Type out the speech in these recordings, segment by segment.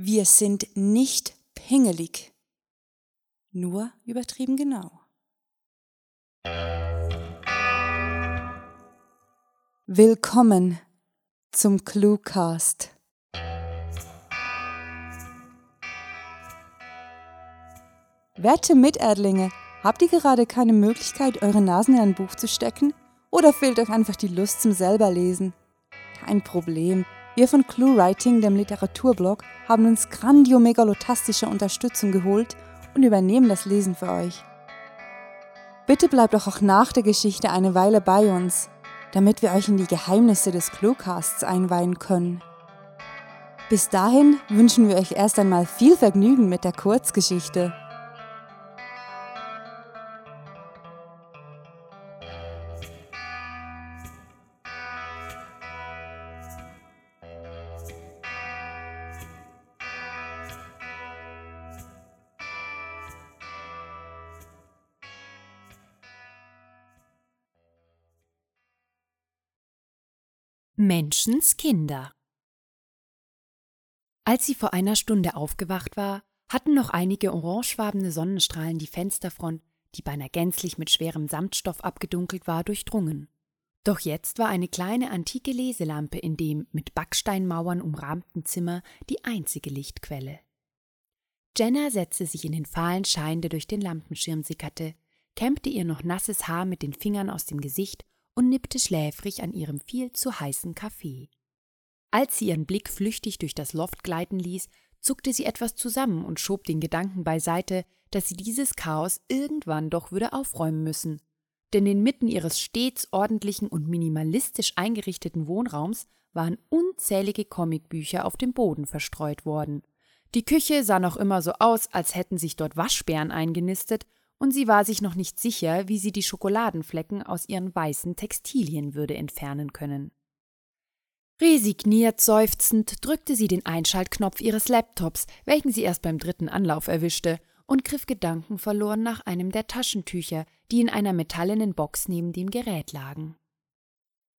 Wir sind nicht pingelig. Nur übertrieben genau. Willkommen zum Cluecast. Werte Miterdlinge, habt ihr gerade keine Möglichkeit, eure Nasen in ein Buch zu stecken? Oder fehlt euch einfach die Lust zum selberlesen? Kein Problem. Wir von ClueWriting, dem Literaturblog, haben uns grandiomegalotastische Unterstützung geholt und übernehmen das Lesen für euch. Bitte bleibt doch auch nach der Geschichte eine Weile bei uns, damit wir euch in die Geheimnisse des Cluecasts einweihen können. Bis dahin wünschen wir euch erst einmal viel Vergnügen mit der Kurzgeschichte. Menschenskinder. Als sie vor einer Stunde aufgewacht war, hatten noch einige orangefarbene Sonnenstrahlen die Fensterfront, die beinahe gänzlich mit schwerem Samtstoff abgedunkelt war, durchdrungen. Doch jetzt war eine kleine antike Leselampe in dem mit Backsteinmauern umrahmten Zimmer die einzige Lichtquelle. Jenna setzte sich in den fahlen Schein, der durch den Lampenschirm sickerte, kämmte ihr noch nasses Haar mit den Fingern aus dem Gesicht und nippte schläfrig an ihrem viel zu heißen Kaffee. Als sie ihren Blick flüchtig durch das Loft gleiten ließ, zuckte sie etwas zusammen und schob den Gedanken beiseite, dass sie dieses Chaos irgendwann doch würde aufräumen müssen. Denn inmitten ihres stets ordentlichen und minimalistisch eingerichteten Wohnraums waren unzählige Comicbücher auf dem Boden verstreut worden. Die Küche sah noch immer so aus, als hätten sich dort Waschbären eingenistet, und sie war sich noch nicht sicher, wie sie die Schokoladenflecken aus ihren weißen Textilien würde entfernen können. Resigniert seufzend drückte sie den Einschaltknopf ihres Laptops, welchen sie erst beim dritten Anlauf erwischte, und griff gedankenverloren nach einem der Taschentücher, die in einer metallenen Box neben dem Gerät lagen.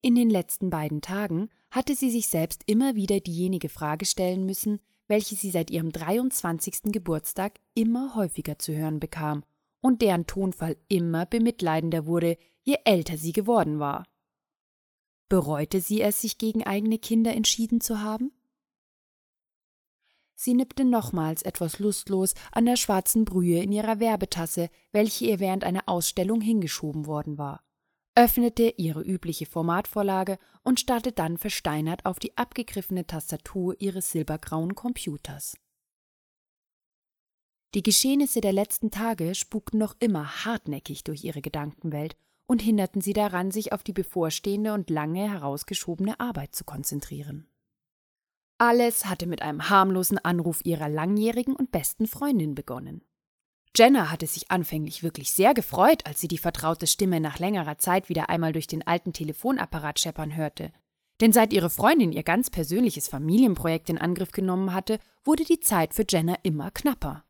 In den letzten beiden Tagen hatte sie sich selbst immer wieder diejenige Frage stellen müssen, welche sie seit ihrem 23. Geburtstag immer häufiger zu hören bekam und deren Tonfall immer bemitleidender wurde, je älter sie geworden war. Bereute sie es, sich gegen eigene Kinder entschieden zu haben? Sie nippte nochmals etwas lustlos an der schwarzen Brühe in ihrer Werbetasse, welche ihr während einer Ausstellung hingeschoben worden war, öffnete ihre übliche Formatvorlage und starrte dann versteinert auf die abgegriffene Tastatur ihres silbergrauen Computers. Die Geschehnisse der letzten Tage spukten noch immer hartnäckig durch ihre Gedankenwelt und hinderten sie daran, sich auf die bevorstehende und lange herausgeschobene Arbeit zu konzentrieren. Alles hatte mit einem harmlosen Anruf ihrer langjährigen und besten Freundin begonnen. Jenna hatte sich anfänglich wirklich sehr gefreut, als sie die vertraute Stimme nach längerer Zeit wieder einmal durch den alten Telefonapparat scheppern hörte. Denn seit ihre Freundin ihr ganz persönliches Familienprojekt in Angriff genommen hatte, wurde die Zeit für Jenna immer knapper.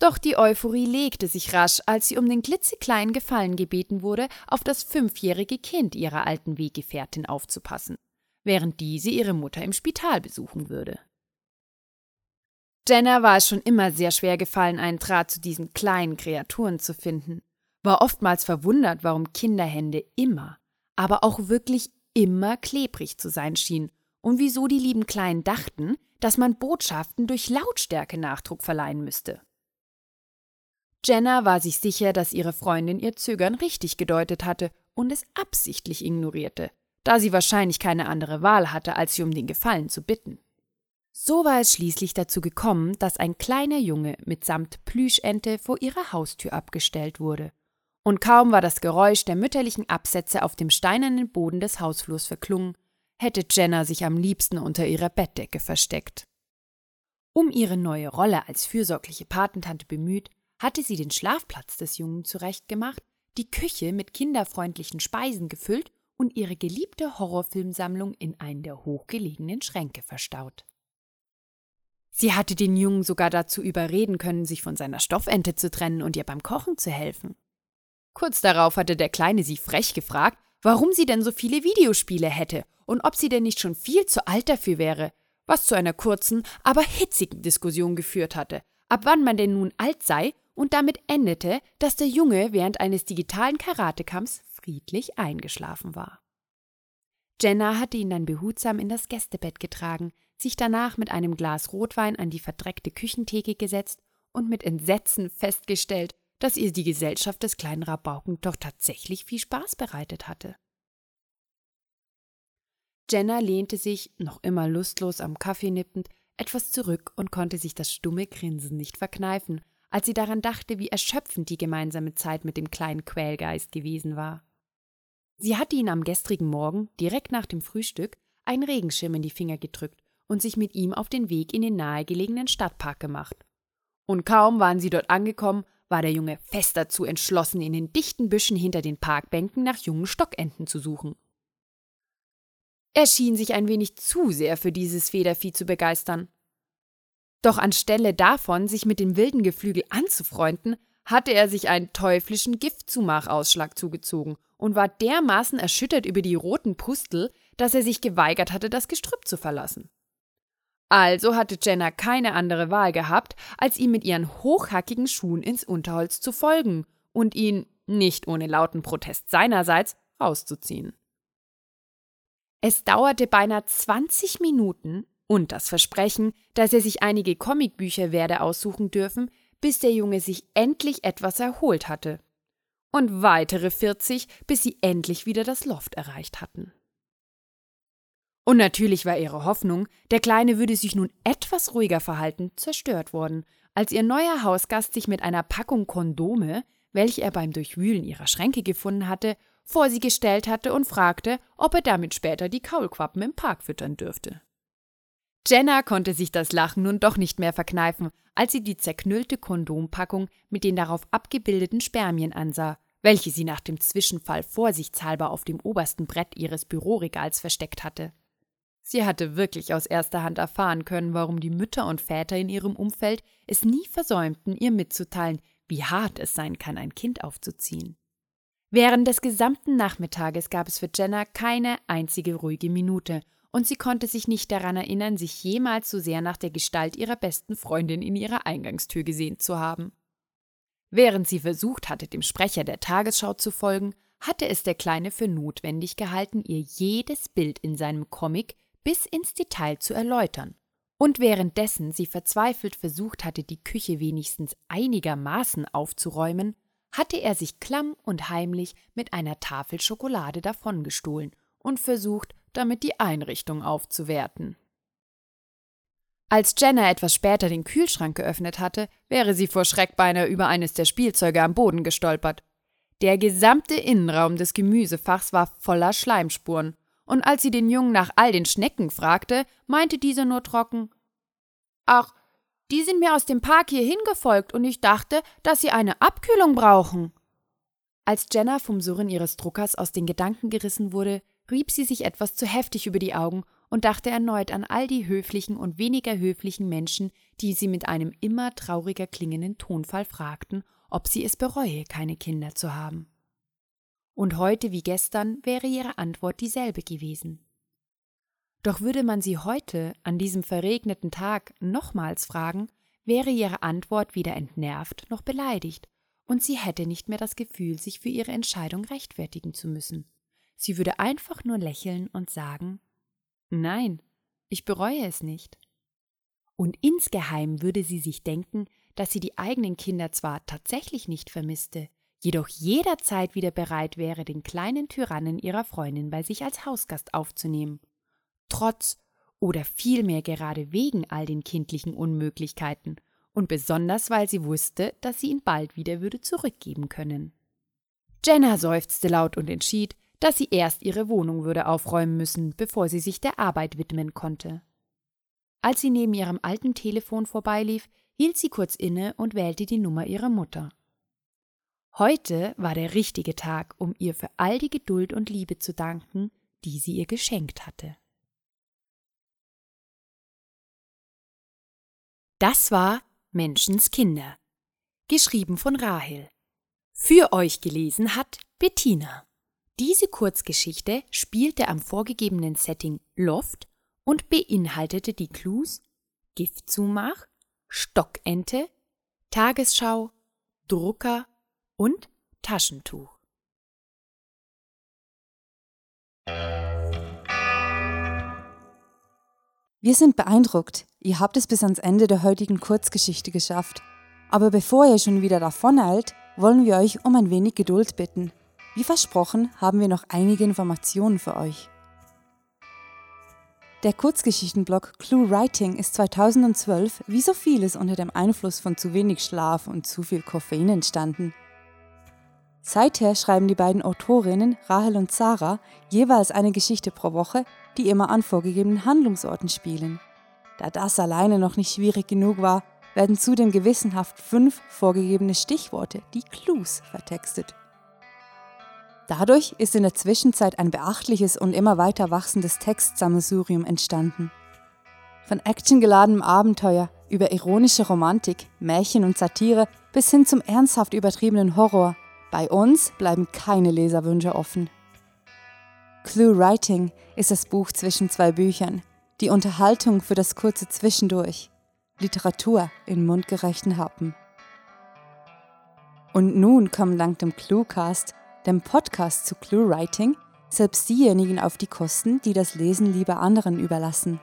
Doch die Euphorie legte sich rasch, als sie um den klitzekleinen Gefallen gebeten wurde, auf das fünfjährige Kind ihrer alten Weggefährtin aufzupassen, während diese ihre Mutter im Spital besuchen würde. Jenna war es schon immer sehr schwer gefallen, einen Draht zu diesen kleinen Kreaturen zu finden, war oftmals verwundert, warum Kinderhände immer, aber auch wirklich immer klebrig zu sein schienen und wieso die lieben Kleinen dachten, dass man Botschaften durch Lautstärke Nachdruck verleihen müsste. Jenna war sich sicher, dass ihre Freundin ihr Zögern richtig gedeutet hatte und es absichtlich ignorierte, da sie wahrscheinlich keine andere Wahl hatte, als sie um den Gefallen zu bitten. So war es schließlich dazu gekommen, dass ein kleiner Junge mitsamt Plüschente vor ihrer Haustür abgestellt wurde. Und kaum war das Geräusch der mütterlichen Absätze auf dem steinernen Boden des Hausflurs verklungen, hätte Jenna sich am liebsten unter ihrer Bettdecke versteckt. Um ihre neue Rolle als fürsorgliche Patentante bemüht, hatte sie den Schlafplatz des Jungen zurechtgemacht, die Küche mit kinderfreundlichen Speisen gefüllt und ihre geliebte Horrorfilmsammlung in einen der hochgelegenen Schränke verstaut. Sie hatte den Jungen sogar dazu überreden können, sich von seiner Stoffente zu trennen und ihr beim Kochen zu helfen. Kurz darauf hatte der Kleine sie frech gefragt, warum sie denn so viele Videospiele hätte und ob sie denn nicht schon viel zu alt dafür wäre, was zu einer kurzen, aber hitzigen Diskussion geführt hatte, ab wann man denn nun alt sei und damit endete, dass der Junge während eines digitalen Karatekampfs friedlich eingeschlafen war. Jenna hatte ihn dann behutsam in das Gästebett getragen, sich danach mit einem Glas Rotwein an die verdreckte Küchentheke gesetzt und mit Entsetzen festgestellt, dass ihr die Gesellschaft des kleinen Rabauken doch tatsächlich viel Spaß bereitet hatte. Jenna lehnte sich, noch immer lustlos am Kaffee nippend, etwas zurück und konnte sich das stumme Grinsen nicht verkneifen, als sie daran dachte, wie erschöpfend die gemeinsame Zeit mit dem kleinen Quälgeist gewesen war. Sie hatte ihn am gestrigen Morgen, direkt nach dem Frühstück, einen Regenschirm in die Finger gedrückt und sich mit ihm auf den Weg in den nahegelegenen Stadtpark gemacht. Und kaum waren sie dort angekommen, war der Junge fest dazu entschlossen, in den dichten Büschen hinter den Parkbänken nach jungen Stockenten zu suchen. Er schien sich ein wenig zu sehr für dieses Federvieh zu begeistern. Doch anstelle davon, sich mit dem wilden Geflügel anzufreunden, hatte er sich einen teuflischen Giftzumachausschlag zugezogen und war dermaßen erschüttert über die roten Pustel, dass er sich geweigert hatte, das Gestrüpp zu verlassen. Also hatte Jenna keine andere Wahl gehabt, als ihm mit ihren hochhackigen Schuhen ins Unterholz zu folgen und ihn, nicht ohne lauten Protest seinerseits, rauszuziehen. Es dauerte beinahe 20 Minuten und das Versprechen, dass er sich einige Comicbücher werde aussuchen dürfen, bis der Junge sich endlich etwas erholt hatte. Und weitere 40, bis sie endlich wieder das Loft erreicht hatten. Und natürlich war ihre Hoffnung, der Kleine würde sich nun etwas ruhiger verhalten, zerstört worden, als ihr neuer Hausgast sich mit einer Packung Kondome, welche er beim Durchwühlen ihrer Schränke gefunden hatte, vor sie gestellt hatte und fragte, ob er damit später die Kaulquappen im Park füttern dürfte. Jenna konnte sich das Lachen nun doch nicht mehr verkneifen, als sie die zerknüllte Kondompackung mit den darauf abgebildeten Spermien ansah, welche sie nach dem Zwischenfall vorsichtshalber auf dem obersten Brett ihres Büroregals versteckt hatte. Sie hatte wirklich aus erster Hand erfahren können, warum die Mütter und Väter in ihrem Umfeld es nie versäumten, ihr mitzuteilen, wie hart es sein kann, ein Kind aufzuziehen. Während des gesamten Nachmittages gab es für Jenna keine einzige ruhige Minute, und sie konnte sich nicht daran erinnern, sich jemals so sehr nach der Gestalt ihrer besten Freundin in ihrer Eingangstür gesehnt zu haben. Während sie versucht hatte, dem Sprecher der Tagesschau zu folgen, hatte es der Kleine für notwendig gehalten, ihr jedes Bild in seinem Comic bis ins Detail zu erläutern. Und währenddessen sie verzweifelt versucht hatte, die Küche wenigstens einigermaßen aufzuräumen, hatte er sich klamm und heimlich mit einer Tafel Schokolade davongestohlen und versucht, damit die Einrichtung aufzuwerten. Als Jenna etwas später den Kühlschrank geöffnet hatte, wäre sie vor Schreck beinahe über eines der Spielzeuge am Boden gestolpert. Der gesamte Innenraum des Gemüsefachs war voller Schleimspuren, und als sie den Jungen nach all den Schnecken fragte, meinte dieser nur trocken Ach, die sind mir aus dem Park hierhin gefolgt und ich dachte, dass sie eine Abkühlung brauchen. Als Jenna vom Surren ihres Druckers aus den Gedanken gerissen wurde, rieb sie sich etwas zu heftig über die Augen und dachte erneut an all die höflichen und weniger höflichen Menschen, die sie mit einem immer trauriger klingenden Tonfall fragten, ob sie es bereue, keine Kinder zu haben. Und heute wie gestern wäre ihre Antwort dieselbe gewesen. Doch würde man sie heute, an diesem verregneten Tag, nochmals fragen, wäre ihre Antwort weder entnervt noch beleidigt, und sie hätte nicht mehr das Gefühl, sich für ihre Entscheidung rechtfertigen zu müssen. Sie würde einfach nur lächeln und sagen Nein, ich bereue es nicht. Und insgeheim würde sie sich denken, dass sie die eigenen Kinder zwar tatsächlich nicht vermisste, jedoch jederzeit wieder bereit wäre, den kleinen Tyrannen ihrer Freundin bei sich als Hausgast aufzunehmen trotz oder vielmehr gerade wegen all den kindlichen Unmöglichkeiten und besonders weil sie wusste, dass sie ihn bald wieder würde zurückgeben können. Jenna seufzte laut und entschied, dass sie erst ihre Wohnung würde aufräumen müssen, bevor sie sich der Arbeit widmen konnte. Als sie neben ihrem alten Telefon vorbeilief, hielt sie kurz inne und wählte die Nummer ihrer Mutter. Heute war der richtige Tag, um ihr für all die Geduld und Liebe zu danken, die sie ihr geschenkt hatte. Das war Menschenskinder, geschrieben von Rahel. Für euch gelesen hat Bettina. Diese Kurzgeschichte spielte am vorgegebenen Setting Loft und beinhaltete die Clues Giftzumach, Stockente, Tagesschau, Drucker und Taschentuch. Wir sind beeindruckt. Ihr habt es bis ans Ende der heutigen Kurzgeschichte geschafft. Aber bevor ihr schon wieder davoneilt, wollen wir euch um ein wenig Geduld bitten. Wie versprochen haben wir noch einige Informationen für euch. Der Kurzgeschichtenblog Clue Writing ist 2012 wie so vieles unter dem Einfluss von zu wenig Schlaf und zu viel Koffein entstanden. Seither schreiben die beiden Autorinnen Rahel und Sarah jeweils eine Geschichte pro Woche, die immer an vorgegebenen Handlungsorten spielen. Da das alleine noch nicht schwierig genug war, werden zudem gewissenhaft fünf vorgegebene Stichworte, die Clues, vertextet. Dadurch ist in der Zwischenzeit ein beachtliches und immer weiter wachsendes Textsammelsurium entstanden. Von actiongeladenem Abenteuer über ironische Romantik, Märchen und Satire bis hin zum ernsthaft übertriebenen Horror. Bei uns bleiben keine Leserwünsche offen. Clue Writing ist das Buch zwischen zwei Büchern, die Unterhaltung für das kurze Zwischendurch, Literatur in mundgerechten Happen. Und nun kommen dank dem Cluecast, dem Podcast zu Clue Writing, selbst diejenigen auf die Kosten, die das Lesen lieber anderen überlassen.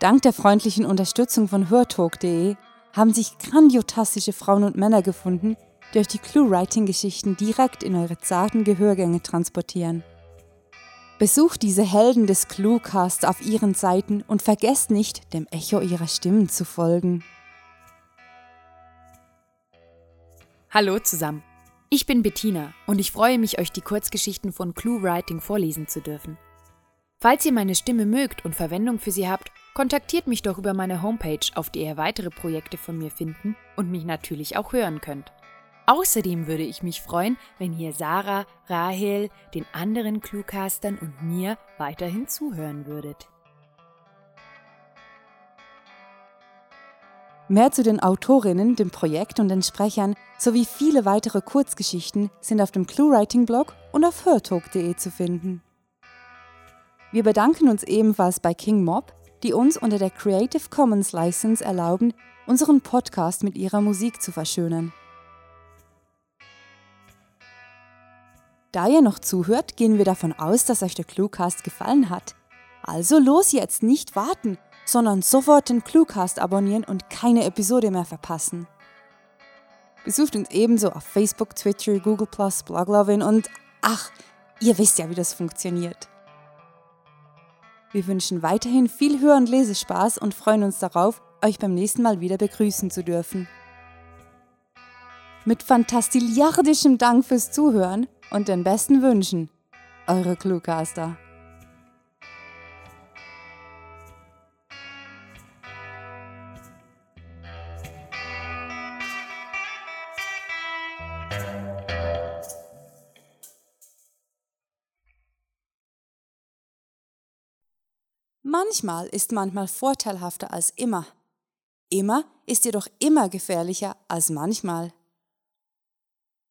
Dank der freundlichen Unterstützung von hörtalk.de haben sich grandiotastische Frauen und Männer gefunden, die euch die Clue-Writing-Geschichten direkt in eure zarten Gehörgänge transportieren. Besucht diese Helden des Cluecasts auf ihren Seiten und vergesst nicht, dem Echo ihrer Stimmen zu folgen. Hallo zusammen. Ich bin Bettina und ich freue mich, euch die Kurzgeschichten von Clue Writing vorlesen zu dürfen. Falls ihr meine Stimme mögt und Verwendung für sie habt, kontaktiert mich doch über meine Homepage, auf der ihr weitere Projekte von mir finden und mich natürlich auch hören könnt. Außerdem würde ich mich freuen, wenn ihr Sarah, Rahel, den anderen Cluecastern und mir weiterhin zuhören würdet. Mehr zu den Autorinnen, dem Projekt und den Sprechern sowie viele weitere Kurzgeschichten sind auf dem ClueWriting-Blog und auf hörtalk.de zu finden. Wir bedanken uns ebenfalls bei King Mob, die uns unter der Creative Commons License erlauben, unseren Podcast mit ihrer Musik zu verschönern. Da ihr noch zuhört, gehen wir davon aus, dass euch der Cluecast gefallen hat. Also los jetzt, nicht warten, sondern sofort den Cluecast abonnieren und keine Episode mehr verpassen. Besucht uns ebenso auf Facebook, Twitter, Google+, Bloglovin und ach, ihr wisst ja, wie das funktioniert. Wir wünschen weiterhin viel Hör- und Lesespaß und freuen uns darauf, euch beim nächsten Mal wieder begrüßen zu dürfen. Mit fantastiliardischem Dank fürs Zuhören und den besten Wünschen. Eure Cluecaster. Manchmal ist manchmal vorteilhafter als immer. Immer ist jedoch immer gefährlicher als manchmal.